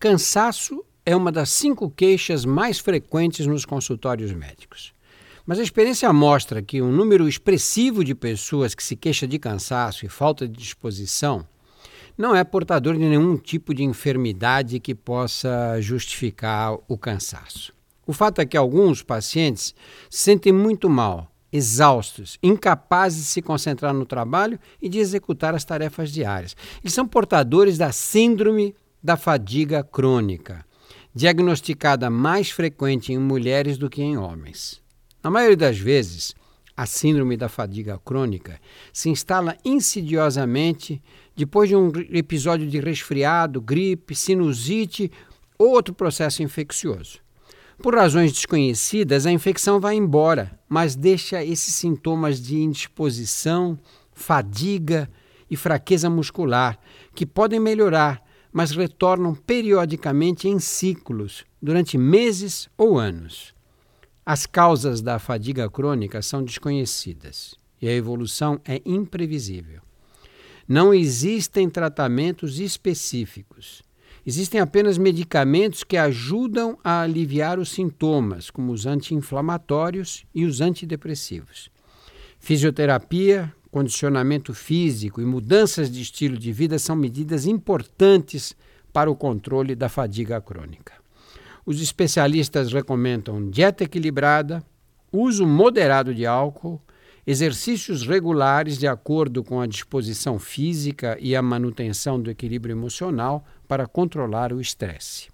Cansaço é uma das cinco queixas mais frequentes nos consultórios médicos. Mas a experiência mostra que um número expressivo de pessoas que se queixa de cansaço e falta de disposição não é portador de nenhum tipo de enfermidade que possa justificar o cansaço. O fato é que alguns pacientes se sentem muito mal, exaustos, incapazes de se concentrar no trabalho e de executar as tarefas diárias. Eles são portadores da síndrome da fadiga crônica, diagnosticada mais frequente em mulheres do que em homens. Na maioria das vezes, a síndrome da fadiga crônica se instala insidiosamente depois de um episódio de resfriado, gripe, sinusite ou outro processo infeccioso. Por razões desconhecidas, a infecção vai embora, mas deixa esses sintomas de indisposição, fadiga e fraqueza muscular, que podem melhorar mas retornam periodicamente em ciclos, durante meses ou anos. As causas da fadiga crônica são desconhecidas e a evolução é imprevisível. Não existem tratamentos específicos. Existem apenas medicamentos que ajudam a aliviar os sintomas, como os anti-inflamatórios e os antidepressivos. Fisioterapia, condicionamento físico e mudanças de estilo de vida são medidas importantes para o controle da fadiga crônica. Os especialistas recomendam dieta equilibrada, uso moderado de álcool, exercícios regulares de acordo com a disposição física e a manutenção do equilíbrio emocional para controlar o estresse.